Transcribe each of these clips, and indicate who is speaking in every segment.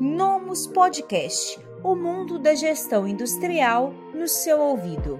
Speaker 1: Nomus Podcast o mundo da gestão industrial no seu ouvido.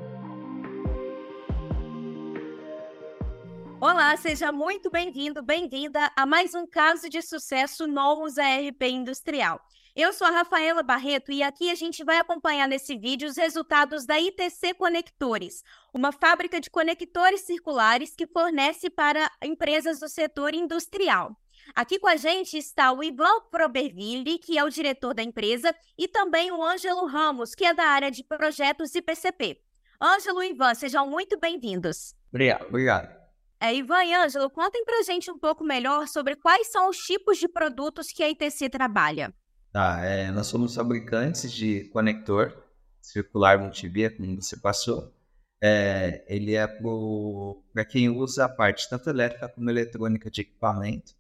Speaker 2: Olá, seja muito bem-vindo, bem-vinda a mais um caso de sucesso Nomus ARP Industrial. Eu sou a Rafaela Barreto e aqui a gente vai acompanhar nesse vídeo os resultados da ITC Conectores, uma fábrica de conectores circulares que fornece para empresas do setor industrial. Aqui com a gente está o Ivan Proberville, que é o diretor da empresa, e também o Ângelo Ramos, que é da área de projetos e PCP. Ângelo e Ivan, sejam muito bem-vindos.
Speaker 3: Obrigado, obrigado.
Speaker 2: É, Ivan e Ângelo, contem pra gente um pouco melhor sobre quais são os tipos de produtos que a ITC trabalha.
Speaker 3: Tá, é, nós somos fabricantes de conector circular multivia, como você passou. É, ele é para quem usa a parte tanto elétrica como eletrônica de equipamento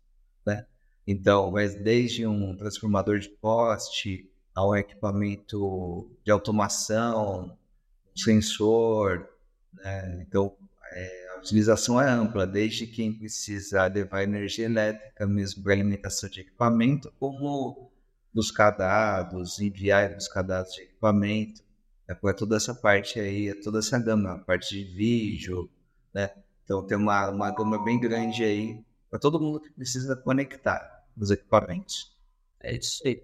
Speaker 3: né? Então, vai desde um transformador de poste ao equipamento de automação, sensor, né? Então, é, a utilização é ampla, desde quem precisa levar energia elétrica mesmo para alimentação de equipamento, como buscar dados, enviar buscar dados de equipamento, é para toda essa parte aí, é toda essa gama, a parte de vídeo, né? Então tem uma, uma gama bem grande aí para todo mundo que precisa conectar os equipamentos.
Speaker 4: É isso aí.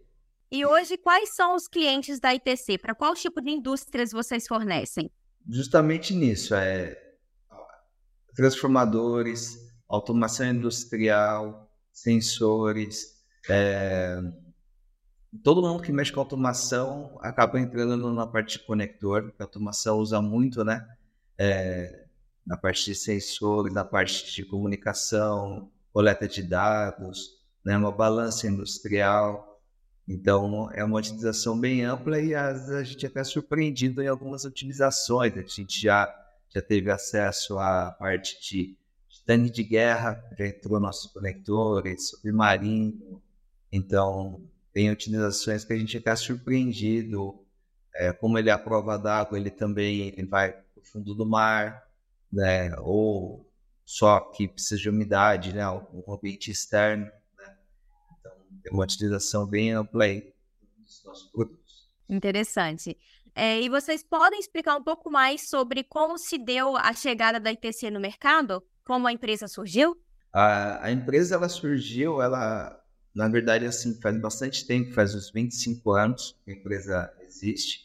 Speaker 2: E hoje, quais são os clientes da ITC? Para qual tipo de indústrias vocês fornecem?
Speaker 3: Justamente nisso, é transformadores, automação industrial, sensores, é... todo mundo que mexe com automação acaba entrando na parte de conector, a automação usa muito, né? É... na parte de sensores, na parte de comunicação, coleta de dados, né, uma balança industrial. Então, é uma utilização bem ampla e a gente é até surpreendido em algumas utilizações. A gente já, já teve acesso à parte de, tanque de guerra, já entrou nossos conectores, submarino. Então, tem utilizações que a gente é surpreendido. É, como ele é a prova d'água, ele também ele vai para o fundo do mar, né? ou só que precisa de umidade, né? Um ambiente externo, né? Então, tem uma utilização bem ampla aí dos nossos produtos.
Speaker 2: Interessante. É, e vocês podem explicar um pouco mais sobre como se deu a chegada da ITC no mercado? Como a empresa surgiu?
Speaker 3: A, a empresa, ela surgiu, ela, na verdade, assim, faz bastante tempo, faz uns 25 anos que a empresa existe.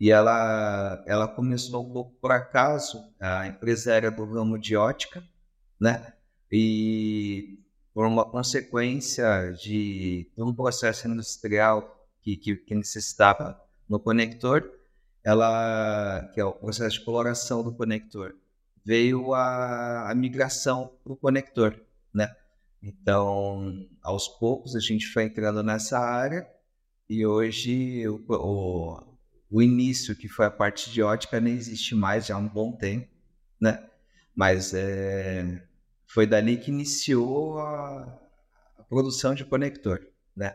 Speaker 3: E ela, ela começou um pouco por acaso, a empresa era do ramo de ótica, né? E por uma consequência de um processo industrial que, que, que necessitava no conector, ela, que é o processo de coloração do conector, veio a, a migração para o conector, né? Então, aos poucos a gente foi entrando nessa área e hoje o, o o início, que foi a parte de ótica, nem existe mais já há um bom tempo, né? Mas é, foi dali que iniciou a, a produção de conector, né?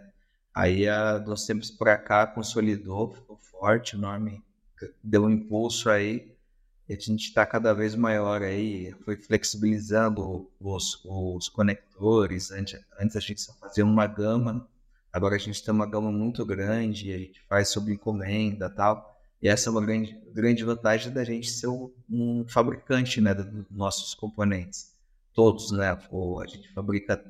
Speaker 3: Aí, a, dos tempos para cá, consolidou, ficou forte, o nome deu um impulso aí, e a gente está cada vez maior aí, foi flexibilizando os, os conectores, antes, antes a gente só fazia uma gama, Agora a gente tem uma gama muito grande, a gente faz sob encomenda tal. E essa é uma grande, grande vantagem da gente ser um, fabricante né, dos nossos componentes. Todos, né? Ou a gente fabrica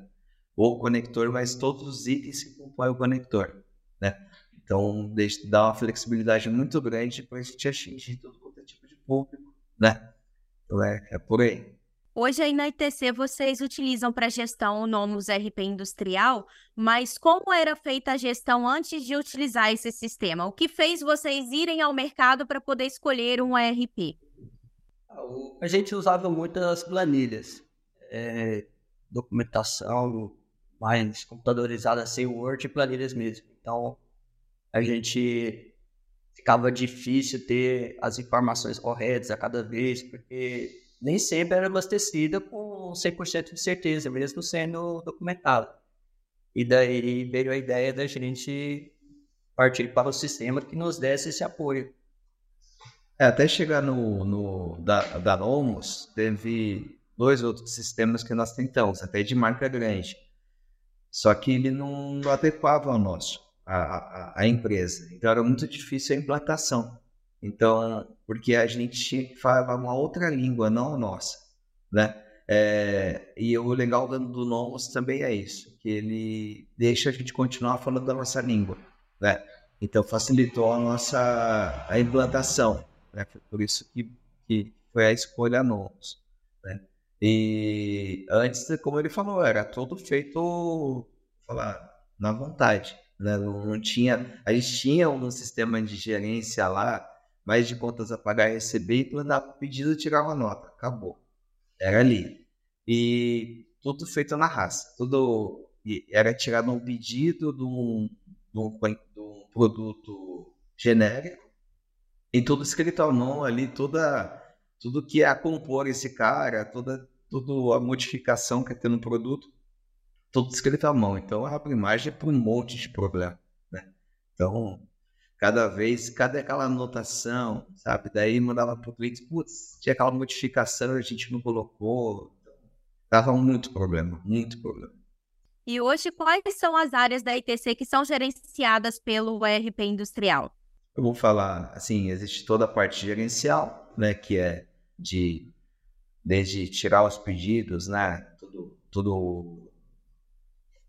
Speaker 3: o conector, mas todos os itens que compõem o conector, né? Então, dá uma flexibilidade muito grande para a gente atingir todo é tipo de público, né? Então, é, é por aí.
Speaker 2: Hoje aí na ITC vocês utilizam para gestão o Nomus RP Industrial, mas como era feita a gestão antes de utilizar esse sistema? O que fez vocês irem ao mercado para poder escolher um ERP?
Speaker 4: A gente usava muitas planilhas, é, documentação mais computadorizada, sem Word e planilhas mesmo. Então a gente ficava difícil ter as informações corretas a cada vez, porque nem sempre era abastecida com 100% de certeza, mesmo sendo documentado. E daí veio a ideia da gente partir para o sistema que nos desse esse apoio.
Speaker 3: É, até chegar no, no da, da Nomos, teve dois outros sistemas que nós tentamos, até de marca grande. Só que ele não adequava ao nosso, a, a, a empresa. Então era muito difícil a implantação. Então, porque a gente falava uma outra língua, não a nossa, né? É, e o legal do, Nomos também é isso, que ele deixa a gente continuar falando da nossa língua, né? Então facilitou a nossa a implantação, né? Por isso que, que foi a escolha Nomos, né? E antes, como ele falou, era tudo feito, falar, na vontade, né? Não, não tinha, a gente tinha um sistema de gerência lá mais de contas a pagar e receber, e mandava o pedido tirar uma nota. Acabou. Era ali. E tudo feito na raça. Tudo era tirado um pedido de um, de um, de um produto genérico e tudo escrito ao mão ali, toda, tudo que ia compor esse cara, toda, toda a modificação que ia ter no produto, tudo escrito à mão. Então a imagem é para um monte de problema. Né? Então cada vez, cadê aquela anotação, sabe? Daí mandava pro cliente, putz, tinha aquela modificação, a gente não colocou. Dava muito problema, muito problema.
Speaker 2: E hoje, quais são as áreas da ITC que são gerenciadas pelo ERP industrial?
Speaker 3: Eu vou falar, assim, existe toda a parte gerencial, né, que é de desde tirar os pedidos, né, tudo, tudo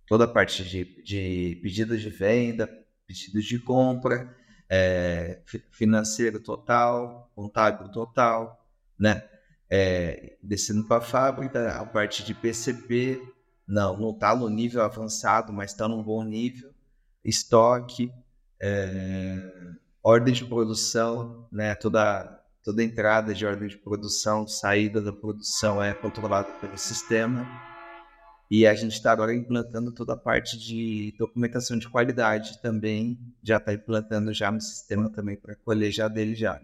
Speaker 3: toda a parte de, de pedidos de venda, pedidos de compra, é, financeiro total, contábil total, né? É, descendo para a fábrica, a parte de PCP, não, não está no nível avançado, mas está num bom nível. Estoque, é, ordem de produção, né? Toda, toda entrada de ordem de produção, saída da produção é controlada pelo sistema. E a gente está agora implantando toda a parte de documentação de qualidade também, já está implantando já no sistema também para colher já dele já.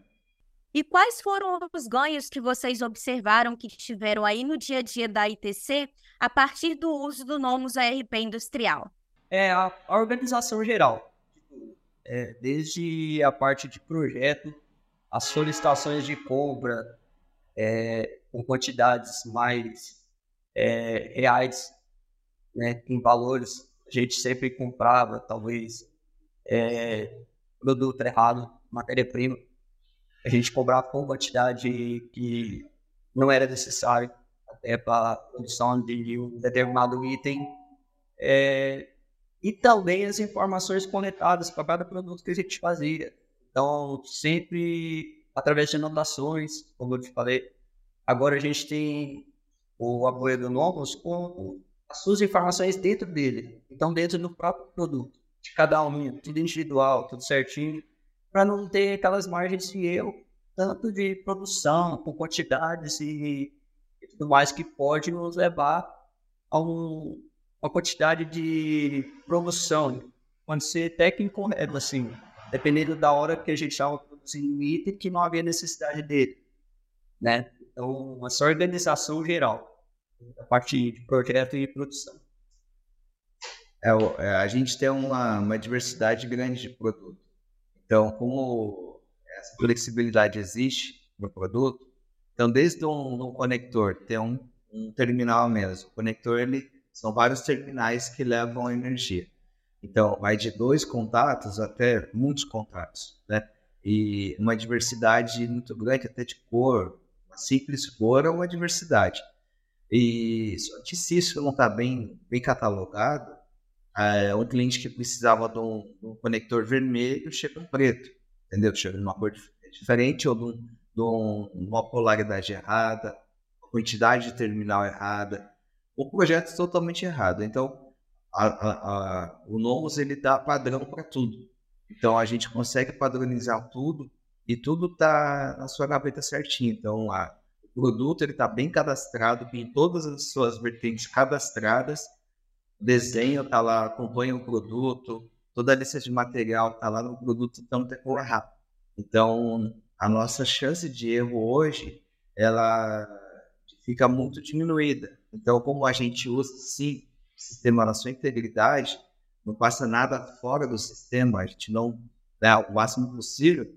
Speaker 2: E quais foram os ganhos que vocês observaram que tiveram aí no dia a dia da ITC a partir do uso do Nomos ARP industrial?
Speaker 4: É a, organização geral. É, desde a parte de projeto, as solicitações de compra é, com quantidades mais é, reais né, em valores. A gente sempre comprava, talvez, é, produto errado, matéria-prima. A gente cobrava com quantidade que não era necessário até para a produção de um determinado item. É, e também as informações conectadas para cada produto que a gente fazia. Então, sempre através de anotações, como eu te falei. Agora a gente tem o apoio do Novos com as suas informações dentro dele. Então, dentro do próprio produto, de cada um, tudo individual, tudo certinho, para não ter aquelas margens de erro, tanto de produção, com quantidades e, e tudo mais que pode nos levar a um, uma quantidade de promoção. Quando ser técnico correto, assim, dependendo da hora que a gente estava produzindo o item, que não havia necessidade dele, né? Então, essa organização geral a parte de projeto e produção.
Speaker 3: É, é, a gente tem uma, uma diversidade grande de produto. Então, como essa flexibilidade existe no produto, então desde um, um conector, tem um, um, terminal mesmo. O conector ele são vários terminais que levam energia. Então, vai de dois contatos até muitos contatos, né? E uma diversidade muito grande, até de cor. Uma simples cor é uma diversidade. E só que se isso não está bem, bem catalogado, é, um cliente que precisava de um, de um conector vermelho chega um preto, entendeu? Chega numa cor diferente ou de, um, de, um, uma polaridade errada, quantidade de terminal errada, o projeto é totalmente errado. Então, a, a, a, o Nomos ele dá padrão para tudo. Então, a gente consegue padronizar tudo e tudo está na sua gaveta certinho. Então, a, produto está bem cadastrado, tem todas as suas vertentes cadastradas, o desenho está lá, acompanha o produto, toda a lista de material está lá no produto, então tem que errar. Então, a nossa chance de erro hoje, ela fica muito diminuída. Então, como a gente usa sim o sistema na sua integridade, não passa nada fora do sistema, a gente não dá o máximo possível,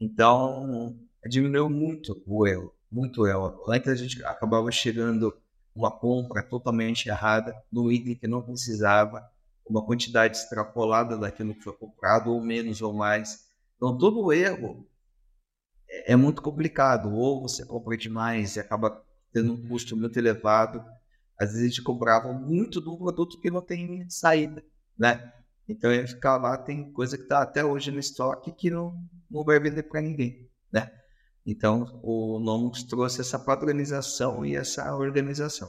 Speaker 3: então diminuiu muito o erro muito ela. Antes a gente acabava chegando uma compra totalmente errada, no item que não precisava, uma quantidade extrapolada daquilo que foi comprado, ou menos ou mais. Então, todo erro é, é muito complicado. Ou você compra demais e acaba tendo um custo muito elevado. Às vezes a gente comprava muito do produto que não tem saída, né? Então, ia ficar lá, tem coisa que está até hoje no estoque que não, não vai vender para ninguém, né? Então, o Nomos trouxe essa padronização e essa organização.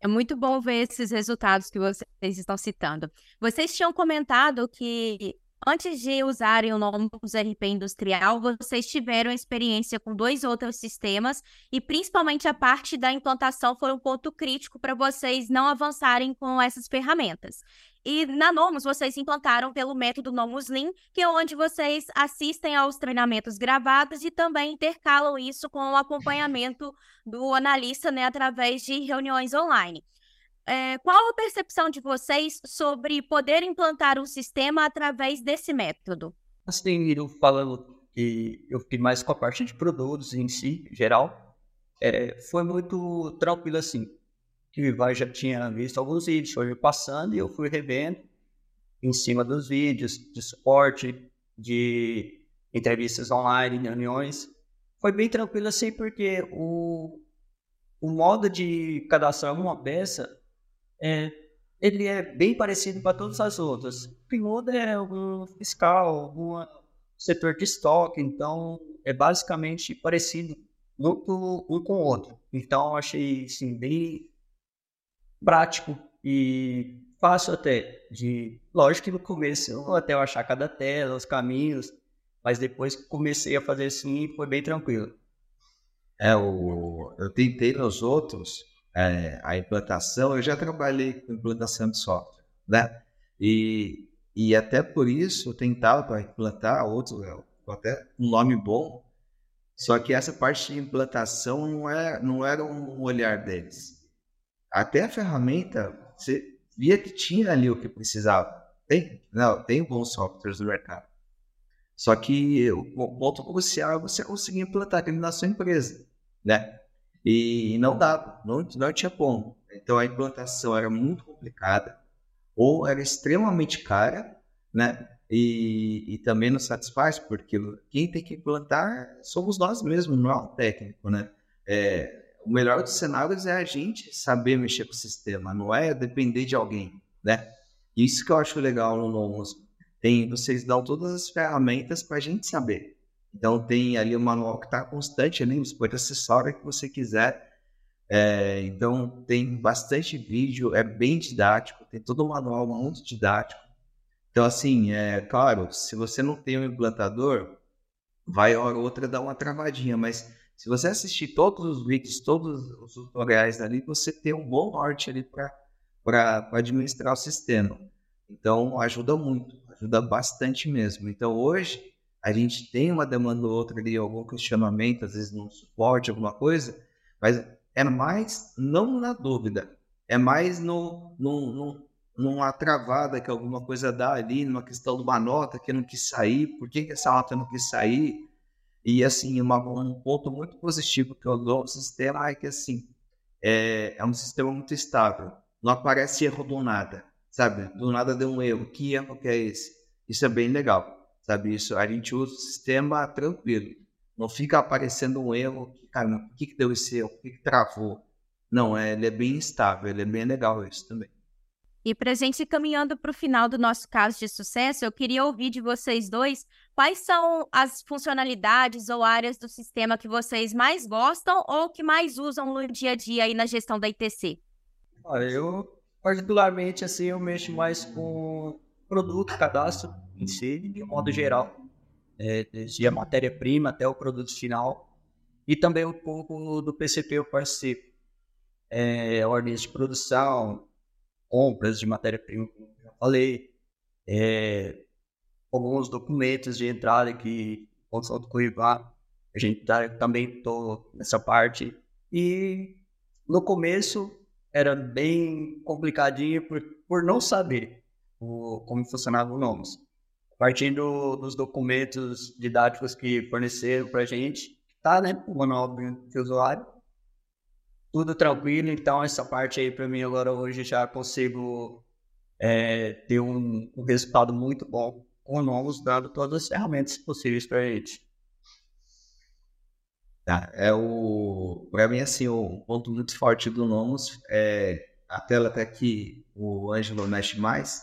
Speaker 2: É muito bom ver esses resultados que vocês estão citando. Vocês tinham comentado que antes de usarem o Nomos RP Industrial, vocês tiveram experiência com dois outros sistemas e principalmente a parte da implantação foi um ponto crítico para vocês não avançarem com essas ferramentas. E na Nomus, vocês implantaram pelo método Nomus Lean, que é onde vocês assistem aos treinamentos gravados e também intercalam isso com o acompanhamento do analista né, através de reuniões online. É, qual a percepção de vocês sobre poder implantar um sistema através desse método?
Speaker 4: Assim, eu falando que eu fiquei mais com a parte de produtos em si, geral, é, foi muito tranquilo assim que o Ivan já tinha visto alguns vídeos, foi passando e eu fui revendo em cima dos vídeos de suporte, de entrevistas online, reuniões. Foi bem tranquilo assim, porque o, o modo de cadastrar uma peça é, ele é bem parecido para todas as outras. O é algum fiscal, algum setor de estoque, então é basicamente parecido um com o outro. Então achei assim, bem prático e fácil até de. Lógico que no começo, até eu achar cada tela, os caminhos, mas depois que comecei a fazer assim, foi bem tranquilo.
Speaker 3: É, o, eu tentei nos outros é, a implantação, eu já trabalhei com implantação de software, né? E, e até por isso eu tentava para implantar outros, até um nome bom, só que essa parte de implantação não, é, não era um olhar deles até a ferramenta, você via que tinha ali o que precisava. Tem, não, tem bons softwares no mercado. Só que o ponto crucial é você conseguir implantar aquilo na sua empresa, né? E não dava, não, não tinha como. Então a implantação era muito complicada, ou era extremamente cara, né? E, e também não satisfaz, porque quem tem que implantar somos nós mesmos, não é um técnico, né? É, o melhor dos cenários é a gente saber mexer com o sistema, não é depender de alguém, né? Isso que eu acho legal no Nomos. Tem, vocês dão todas as ferramentas para a gente saber. Então tem ali o manual que está constante ali, você pode acessar que você quiser. É, então tem bastante vídeo, é bem didático, tem todo o manual muito didático. Então assim, é claro, se você não tem um implantador, vai hora ou outra dar uma travadinha, mas se você assistir todos os vídeos, todos os tutoriais ali, você tem um bom norte ali para administrar o sistema. Então, ajuda muito, ajuda bastante mesmo. Então, hoje, a gente tem uma demanda ou outra ali, algum questionamento, às vezes no suporte, alguma coisa, mas é mais não na dúvida, é mais no, no, no, numa travada que alguma coisa dá ali, numa questão de uma nota que não quis sair, por que, que essa nota não quis sair? E, assim, uma, um ponto muito positivo que eu dou ao sistema é que, assim, é, é um sistema muito estável. Não aparece erro do nada, sabe? Do nada deu um erro. Que erro que é esse? Isso é bem legal, sabe? Isso, a gente usa o sistema tranquilo. Não fica aparecendo um erro. Cara, por que, que deu esse erro? Por que, que travou? Não, é, ele é bem estável, ele é bem legal isso também.
Speaker 2: E para a gente ir caminhando para o final do nosso caso de sucesso, eu queria ouvir de vocês dois quais são as funcionalidades ou áreas do sistema que vocês mais gostam ou que mais usam no dia a dia aí na gestão da ITC.
Speaker 4: Eu particularmente assim eu mexo mais com produto, cadastro em si, de modo geral, é, desde a matéria-prima até o produto final e também um pouco do PCP eu participo, é, ordens de produção, compras de matéria-prima, como eu já falei, é, alguns documentos de entrada que função do Cuivar, a gente tá, também estou nessa parte. E no começo era bem complicadinho por, por não saber o, como funcionava o Nomus. Partindo dos documentos didáticos que forneceram para a gente, tá, né, o manual de usuário, tudo tranquilo, então essa parte aí para mim agora hoje já consigo é, ter um, um, resultado muito bom com o Nomos, dando todas as ferramentas possíveis para a gente.
Speaker 3: Tá, é o, para mim, assim, o ponto muito forte do Nomos é a tela até que o Ângelo mexe mais,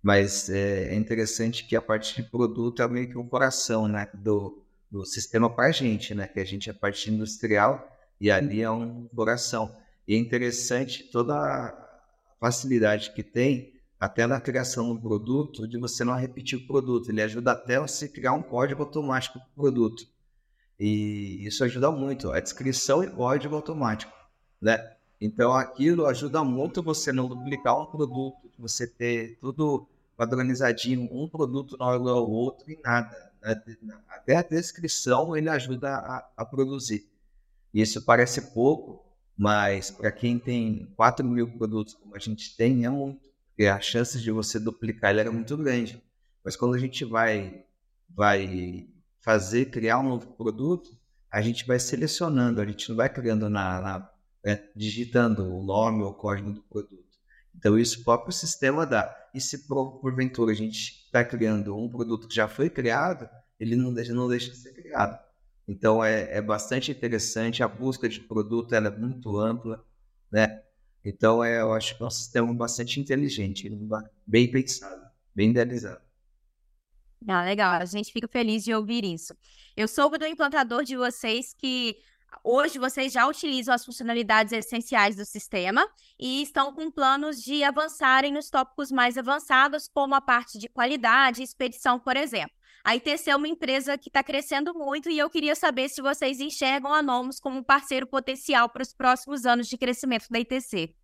Speaker 3: mas é, é interessante que a parte de produto é meio que o coração, né, do, do sistema para a gente, né, que a gente é parte industrial e ali é um coração. E é interessante toda a facilidade que tem até na criação do produto, de você não repetir o produto. Ele ajuda até você criar um código automático para o produto. E isso ajuda muito. A descrição e código automático, né? Então, aquilo ajuda muito você não duplicar um produto, você ter tudo padronizadinho, um produto não igual ao outro e nada. Até a descrição ele ajuda a, a produzir. Isso parece pouco, mas para quem tem 4 mil produtos como a gente tem, é muito. Porque a chance de você duplicar ele era muito grande. Mas quando a gente vai, vai fazer, criar um novo produto, a gente vai selecionando, a gente não vai criando na, na é, digitando o nome ou o código do produto. Então, isso o próprio sistema dá. E se por, porventura a gente está criando um produto que já foi criado, ele não deixa, não deixa de ser criado. Então é, é bastante interessante, a busca de produto é muito ampla, né? Então é, eu acho que é um sistema bastante inteligente, bem pensado, bem idealizado.
Speaker 2: Ah, legal, a gente fica feliz de ouvir isso. Eu soube do implantador de vocês que hoje vocês já utilizam as funcionalidades essenciais do sistema e estão com planos de avançarem nos tópicos mais avançados, como a parte de qualidade e expedição, por exemplo. A ITC é uma empresa que está crescendo muito e eu queria saber se vocês enxergam a Nomos como um parceiro potencial para os próximos anos de crescimento da ITC.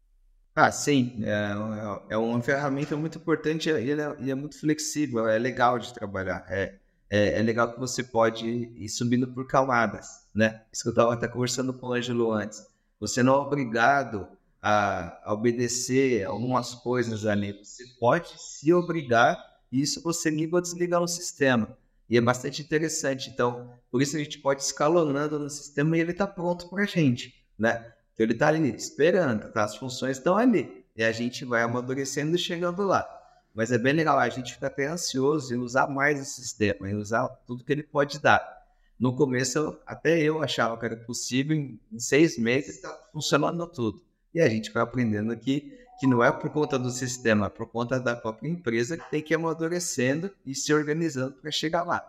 Speaker 3: Ah, sim. É, é uma ferramenta muito importante e é, é, muito flexível, é legal de trabalhar. É, é, é, legal que você pode ir subindo por camadas, né? Isso que eu estava até conversando com o Ângelo antes. Você não é obrigado a, a obedecer algumas coisas ali. Você pode se obrigar isso você liga ou desliga no sistema. E é bastante interessante. Então, por isso a gente pode escalonando no sistema e ele está pronto para a gente, né? Então, ele está ali esperando, tá? As funções estão ali. E a gente vai amadurecendo e chegando lá. Mas é bem legal, a gente fica até ansioso em usar mais o sistema, em usar tudo que ele pode dar. No começo, até eu achava que era possível, em seis meses está funcionando tudo. E a gente vai aprendendo que que não é por conta do sistema, é por conta da própria empresa que tem que ir amadurecendo e se organizando para chegar lá.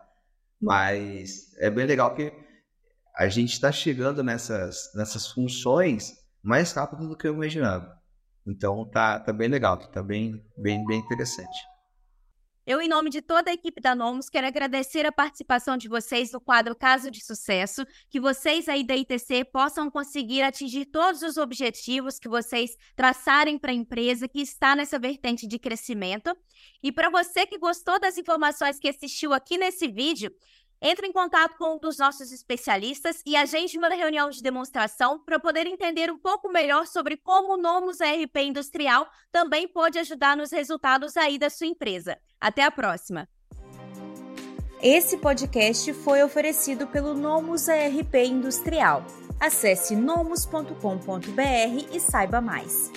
Speaker 3: Mas é bem legal que a gente está chegando nessas, nessas funções mais rápido do que eu imaginava. Então tá, tá bem legal, tá bem, bem, bem interessante.
Speaker 2: Eu, em nome de toda a equipe da Nomos, quero agradecer a participação de vocês no quadro Caso de Sucesso, que vocês aí da ITC possam conseguir atingir todos os objetivos que vocês traçarem para a empresa que está nessa vertente de crescimento. E para você que gostou das informações que assistiu aqui nesse vídeo, entre em contato com um dos nossos especialistas e agende uma reunião de demonstração para poder entender um pouco melhor sobre como o Nomos ERP Industrial também pode ajudar nos resultados aí da sua empresa. Até a próxima!
Speaker 1: Esse podcast foi oferecido pelo Nomos ERP Industrial. Acesse nomus.com.br e saiba mais.